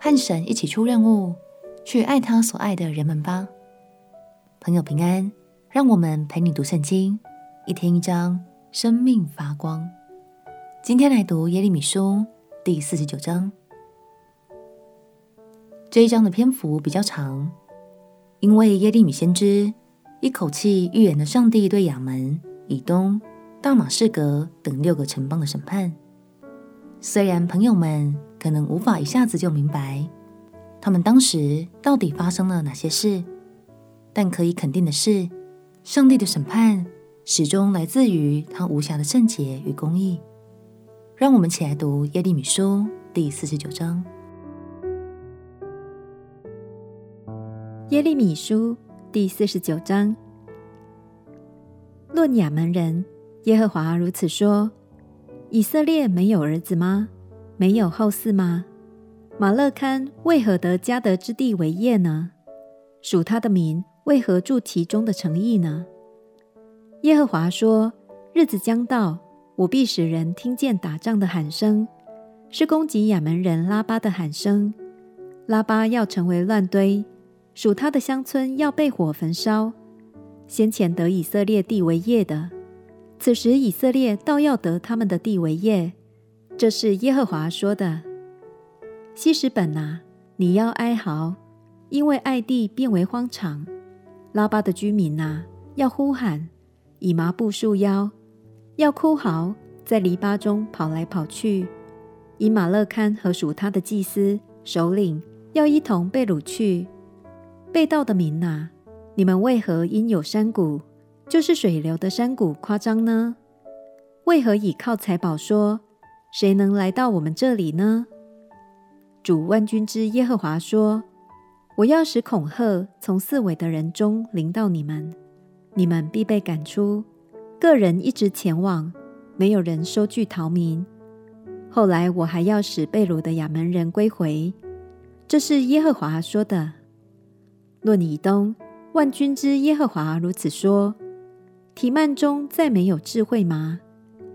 和神一起出任务，去爱他所爱的人们吧。朋友平安，让我们陪你读圣经，一天一章，生命发光。今天来读耶利米书第四十九章。这一章的篇幅比较长，因为耶利米先知一口气预言了上帝对亚门、以东、大马士革等六个城邦的审判。虽然朋友们可能无法一下子就明白，他们当时到底发生了哪些事，但可以肯定的是，上帝的审判始终来自于他无瑕的圣洁与公义。让我们起来读耶利米书第四十九章。耶利米书第四十九章，论亚门人，耶和华如此说。以色列没有儿子吗？没有后嗣吗？马勒堪为何得迦得之地为业呢？属他的民为何住其中的城邑呢？耶和华说：日子将到，我必使人听见打仗的喊声，是攻击亚门人拉巴的喊声。拉巴要成为乱堆，属他的乡村要被火焚烧。先前得以色列地为业的。此时以色列倒要得他们的地为业，这是耶和华说的。希实本啊，你要哀嚎，因为爱地变为荒场。拉巴的居民啊，要呼喊，以麻布束腰，要哭嚎，在篱笆中跑来跑去。以马勒堪和属他的祭司首领要一同被掳去。被盗的民啊，你们为何因有山谷？就是水流的山谷夸张呢？为何倚靠财宝说，谁能来到我们这里呢？主万军之耶和华说：我要使恐吓从四围的人中临到你们，你们必被赶出，各人一直前往，没有人收据逃民。后来我还要使被掳的亚门人归回。这是耶和华说的。论以东，万军之耶和华如此说。提曼中再没有智慧吗？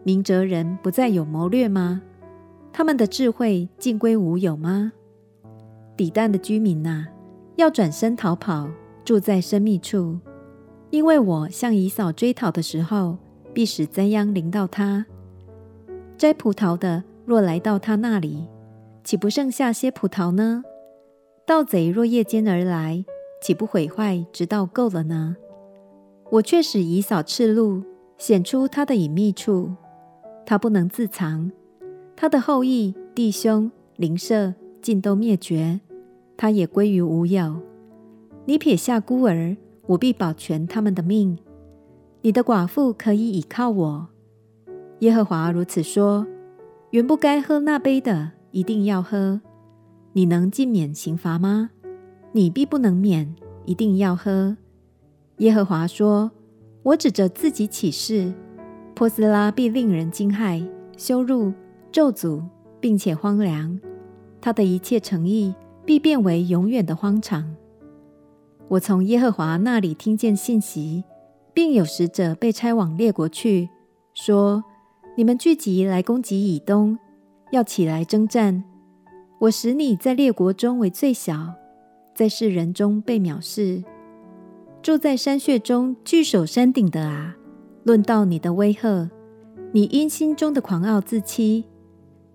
明哲人不再有谋略吗？他们的智慧尽归无有吗？底但的居民哪，要转身逃跑，住在深密处，因为我向以扫追讨的时候，必使灾殃临到他。摘葡萄的若来到他那里，岂不剩下些葡萄呢？盗贼若夜间而来，岂不毁坏直到够了呢？我却使以扫赤露，显出他的隐秘处，他不能自藏。他的后裔、弟兄、邻舍尽都灭绝，他也归于无有。你撇下孤儿，我必保全他们的命。你的寡妇可以倚靠我。耶和华如此说：原不该喝那杯的，一定要喝。你能尽免刑罚吗？你必不能免，一定要喝。耶和华说：“我指着自己起誓，波斯拉必令人惊骇、羞辱、咒诅，并且荒凉。他的一切诚意必变为永远的荒场。我从耶和华那里听见信息，并有使者被差往列国去，说：你们聚集来攻击以东，要起来征战。我使你在列国中为最小，在世人中被藐视。”住在山穴中、居守山顶的啊，论到你的威吓，你因心中的狂傲自欺。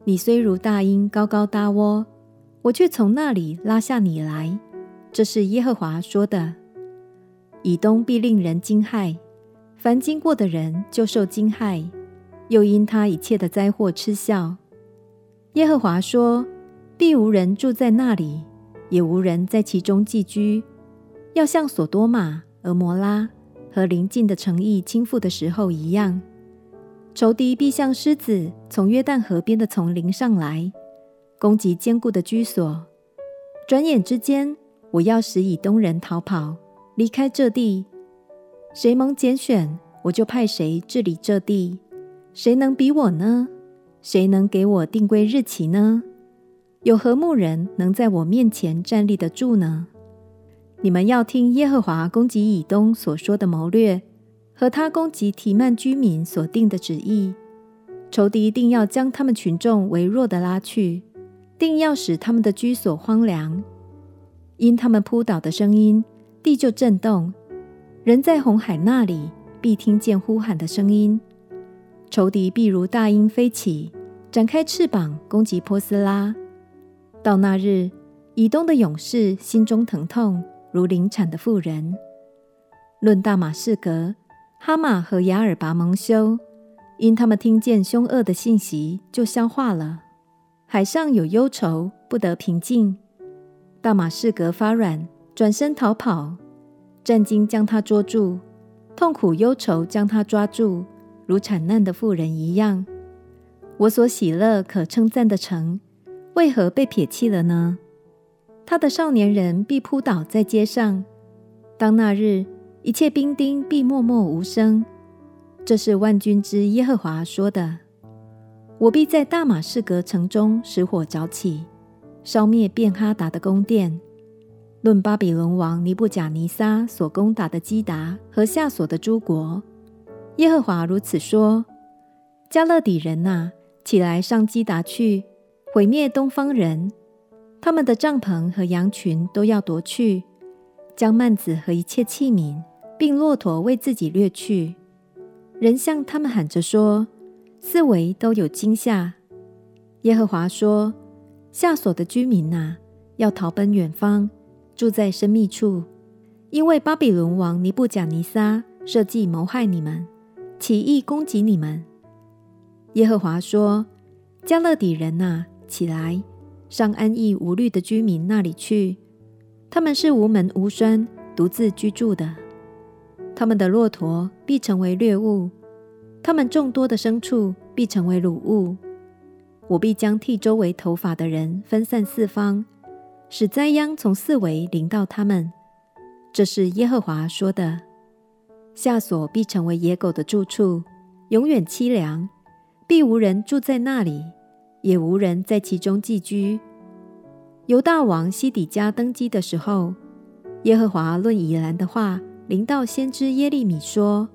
你虽如大鹰高高搭窝，我却从那里拉下你来。这是耶和华说的。以东必令人惊骇，凡经过的人就受惊骇，又因他一切的灾祸嗤笑。耶和华说：必无人住在那里，也无人在其中寄居。要像所多玛、俄摩拉和邻近的诚意倾覆的时候一样，仇敌必像狮子从约旦河边的丛林上来，攻击坚固的居所。转眼之间，我要使以东人逃跑，离开这地。谁蒙拣选，我就派谁治理这地。谁能比我呢？谁能给我定规日期呢？有何牧人能在我面前站立得住呢？你们要听耶和华攻击以东所说的谋略，和他攻击提曼居民所定的旨意。仇敌一定要将他们群众微弱的拉去，定要使他们的居所荒凉。因他们扑倒的声音，地就震动。人在红海那里，必听见呼喊的声音。仇敌必如大鹰飞起，展开翅膀攻击波斯拉。到那日，以东的勇士心中疼痛，如临产的妇人。论大马士革、哈马和雅尔拔蒙羞，因他们听见凶恶的信息，就消化了。海上有忧愁，不得平静。大马士革发软，转身逃跑。战兢将他捉住，痛苦忧愁将他抓住，如产难的妇人一样。我所喜乐可称赞的城，为何被撇弃了呢？他的少年人必扑倒在街上。当那日，一切兵丁必默默无声。这是万军之耶和华说的。我必在大马士革城中使火着起，烧灭便哈达的宫殿。论巴比伦王尼布甲尼撒所攻打的基达和夏所的诸国，耶和华如此说：迦勒底人哪，起来上基达去，毁灭东方人。他们的帐篷和羊群都要夺去，将幔子和一切器皿，并骆驼为自己掠去。人向他们喊着说：四围都有惊吓。耶和华说：夏所的居民哪，要逃奔远方。住在深密处，因为巴比伦王尼布甲尼撒设计谋害你们，起意攻击你们。耶和华说：“迦勒底人哪，起来，上安逸无虑的居民那里去。他们是无门无栓，独自居住的。他们的骆驼必成为掠物，他们众多的牲畜必成为掳物。我必将剃周围头发的人分散四方。”使灾殃从四围临到他们，这是耶和华说的。夏所必成为野狗的住处，永远凄凉，必无人住在那里，也无人在其中寄居。犹大王西底家登基的时候，耶和华论以兰的话临到先知耶利米说：“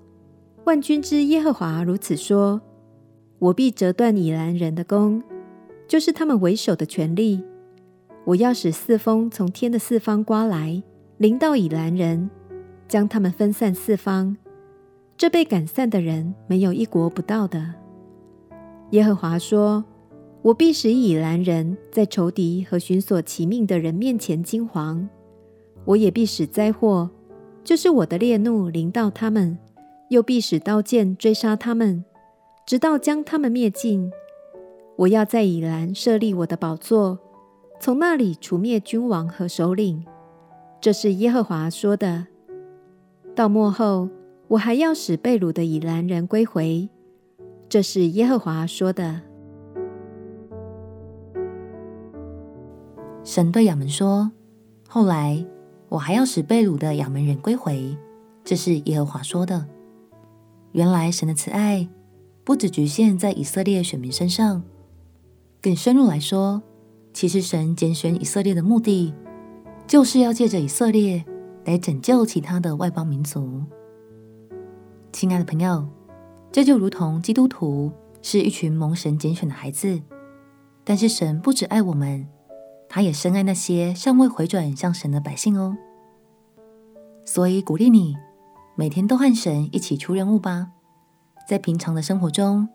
万军之耶和华如此说：我必折断以兰人的弓，就是他们为首的权力。”我要使四风从天的四方刮来，临到以兰人，将他们分散四方。这被赶散的人，没有一国不到的。耶和华说：“我必使以拦人在仇敌和寻索其命的人面前惊惶。我也必使灾祸，就是我的烈怒临到他们，又必使刀剑追杀他们，直到将他们灭尽。我要在以拦设立我的宝座。”从那里除灭君王和首领，这是耶和华说的。到末后，我还要使被掳的以拦人归回，这是耶和华说的。神对亚门说：“后来，我还要使被掳的亚门人归回，这是耶和华说的。”原来，神的慈爱不只局限在以色列选民身上，更深入来说。其实，神拣选以色列的目的，就是要借着以色列来拯救其他的外邦民族。亲爱的朋友，这就如同基督徒是一群蒙神拣选的孩子，但是神不只爱我们，他也深爱那些尚未回转向神的百姓哦。所以，鼓励你每天都和神一起出任务吧，在平常的生活中，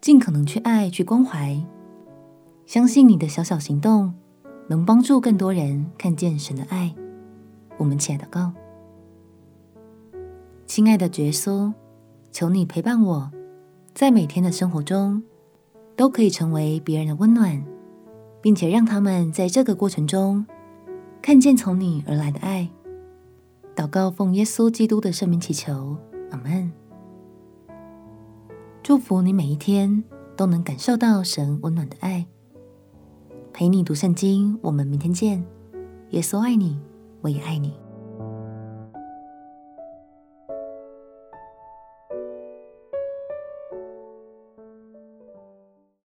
尽可能去爱、去关怀。相信你的小小行动能帮助更多人看见神的爱。我们起来祷告，亲爱的主耶稣，求你陪伴我，在每天的生活中都可以成为别人的温暖，并且让他们在这个过程中看见从你而来的爱。祷告奉耶稣基督的圣名祈求，阿门。祝福你每一天都能感受到神温暖的爱。陪你读圣经，我们明天见。耶稣爱你，我也爱你。